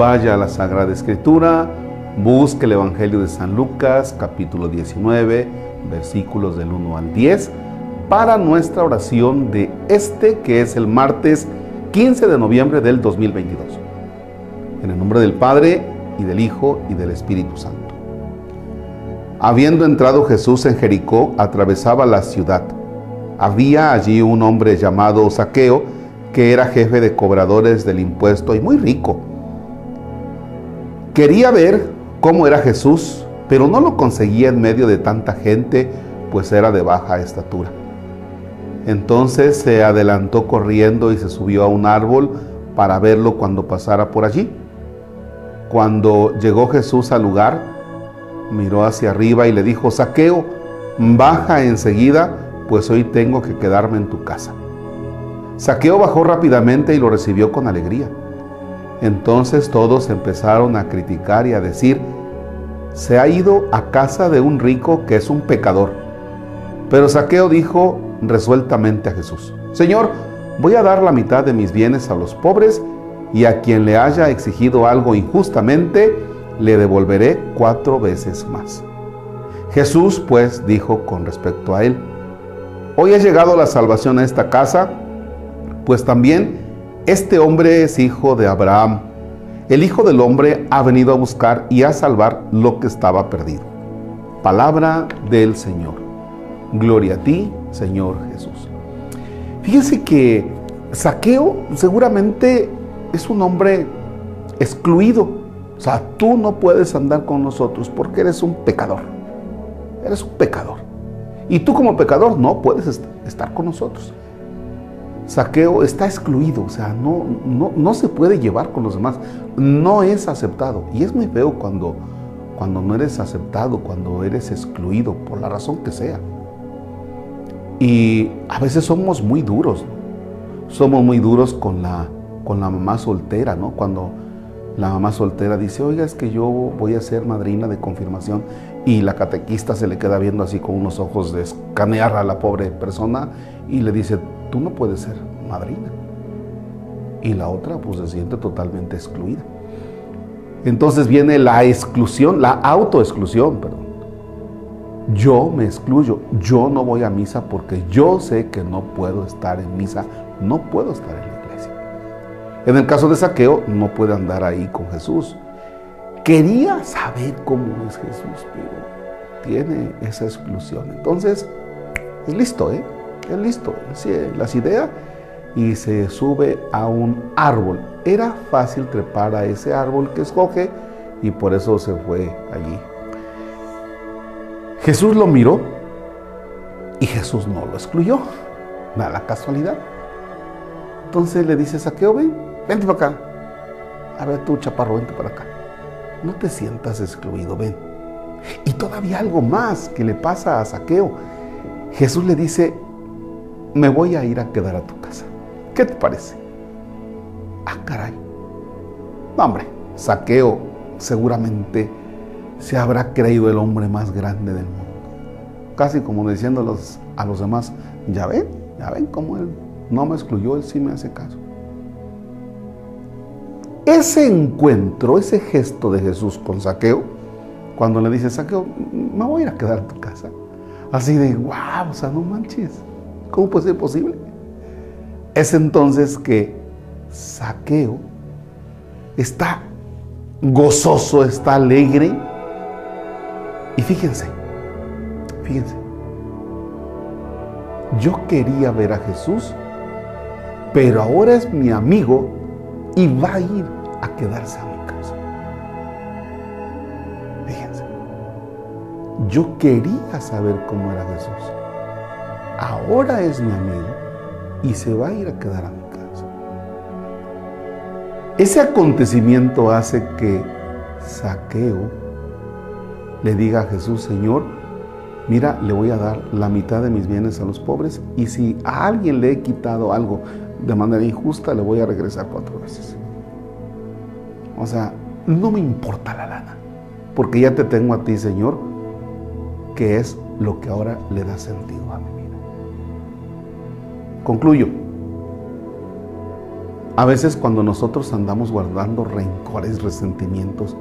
vaya a la Sagrada Escritura, busque el Evangelio de San Lucas, capítulo 19, versículos del 1 al 10, para nuestra oración de este, que es el martes 15 de noviembre del 2022. En el nombre del Padre, y del Hijo, y del Espíritu Santo. Habiendo entrado Jesús en Jericó, atravesaba la ciudad. Había allí un hombre llamado Saqueo, que era jefe de cobradores del impuesto y muy rico. Quería ver cómo era Jesús, pero no lo conseguía en medio de tanta gente, pues era de baja estatura. Entonces se adelantó corriendo y se subió a un árbol para verlo cuando pasara por allí. Cuando llegó Jesús al lugar, miró hacia arriba y le dijo, Saqueo, baja enseguida, pues hoy tengo que quedarme en tu casa. Saqueo bajó rápidamente y lo recibió con alegría. Entonces todos empezaron a criticar y a decir, se ha ido a casa de un rico que es un pecador. Pero Saqueo dijo resueltamente a Jesús, Señor, voy a dar la mitad de mis bienes a los pobres y a quien le haya exigido algo injustamente, le devolveré cuatro veces más. Jesús pues dijo con respecto a él, hoy ha llegado la salvación a esta casa, pues también este hombre es hijo de Abraham. El Hijo del Hombre ha venido a buscar y a salvar lo que estaba perdido. Palabra del Señor. Gloria a ti, Señor Jesús. Fíjense que Saqueo seguramente es un hombre excluido. O sea, tú no puedes andar con nosotros porque eres un pecador. Eres un pecador. Y tú como pecador no puedes estar con nosotros saqueo está excluido, o sea, no, no, se puede llevar con los demás, no es aceptado. Y es muy feo cuando, cuando no eres aceptado, cuando eres excluido, por la razón que sea. Y a veces somos muy duros, somos muy duros con la, con la mamá soltera, ¿no? Cuando la mamá soltera dice, oiga, es que yo voy a ser madrina de confirmación y la catequista se le queda viendo así con unos ojos de escanear a la pobre persona y le dice, tú no puedes ser madrina. Y la otra pues se siente totalmente excluida. Entonces viene la exclusión, la autoexclusión, perdón. Yo me excluyo, yo no voy a misa porque yo sé que no puedo estar en misa, no puedo estar en la iglesia. En el caso de Saqueo, no puede andar ahí con Jesús. Quería saber cómo es Jesús, pero tiene esa exclusión. Entonces, es listo, ¿eh? Listo, las ideas y se sube a un árbol. Era fácil trepar a ese árbol que escoge y por eso se fue allí. Jesús lo miró y Jesús no lo excluyó. Nada casualidad. Entonces le dice, Saqueo, ven, vente para acá. A ver tú, chaparro, vente para acá. No te sientas excluido, ven. Y todavía algo más que le pasa a Saqueo. Jesús le dice, me voy a ir a quedar a tu casa. ¿Qué te parece? Ah, caray. No, hombre, saqueo seguramente se habrá creído el hombre más grande del mundo. Casi como diciéndolos a los demás, ya ven, ya ven cómo él no me excluyó, él sí me hace caso. Ese encuentro, ese gesto de Jesús con Saqueo, cuando le dice, Saqueo, me voy a ir a quedar a tu casa. Así de, wow, o sea, no manches. ¿Cómo puede ser posible? Es entonces que Saqueo está gozoso, está alegre. Y fíjense, fíjense, yo quería ver a Jesús, pero ahora es mi amigo y va a ir a quedarse a mi casa. Fíjense, yo quería saber cómo era Jesús ahora es mi amigo y se va a ir a quedar a mi casa. Ese acontecimiento hace que Saqueo le diga a Jesús, Señor, mira, le voy a dar la mitad de mis bienes a los pobres y si a alguien le he quitado algo de manera injusta, le voy a regresar cuatro veces. O sea, no me importa la lana, porque ya te tengo a ti, Señor, que es lo que ahora le da sentido a mí. Concluyo. A veces cuando nosotros andamos guardando rencores, resentimientos,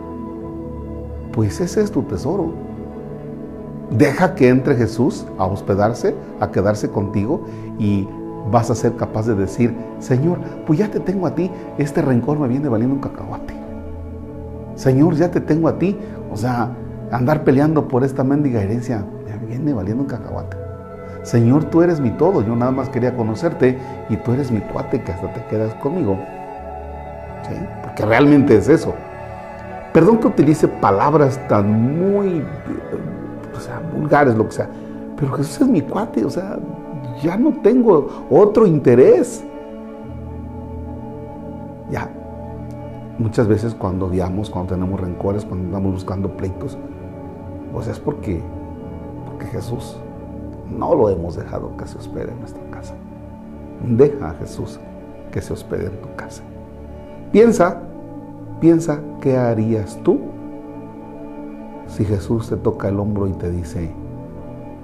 pues ese es tu tesoro. Deja que entre Jesús a hospedarse, a quedarse contigo y vas a ser capaz de decir, Señor, pues ya te tengo a ti, este rencor me viene valiendo un cacahuate. Señor, ya te tengo a ti, o sea, andar peleando por esta mendiga herencia me viene valiendo un cacahuate. Señor, tú eres mi todo, yo nada más quería conocerte y tú eres mi cuate que hasta te quedas conmigo. Porque realmente es eso. Perdón que utilice palabras tan muy, sea, vulgares, lo que sea, pero Jesús es mi cuate, o sea, ya no tengo otro interés. Ya. Muchas veces cuando odiamos, cuando tenemos rencores, cuando andamos buscando pleitos, pues es porque, porque Jesús no lo hemos dejado que se hospede en nuestra casa. Deja a Jesús que se hospede en tu casa. Piensa, piensa qué harías tú si Jesús te toca el hombro y te dice,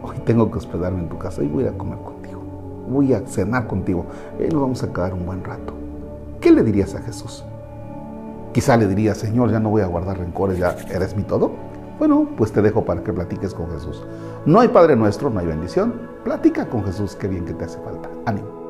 hoy tengo que hospedarme en tu casa y voy a comer contigo, voy a cenar contigo y nos vamos a quedar un buen rato. ¿Qué le dirías a Jesús? Quizá le dirías, Señor, ya no voy a guardar rencores, ya eres mi todo. Bueno, pues te dejo para que platiques con Jesús. No hay Padre nuestro, no hay bendición. Platica con Jesús, qué bien que te hace falta. Ánimo.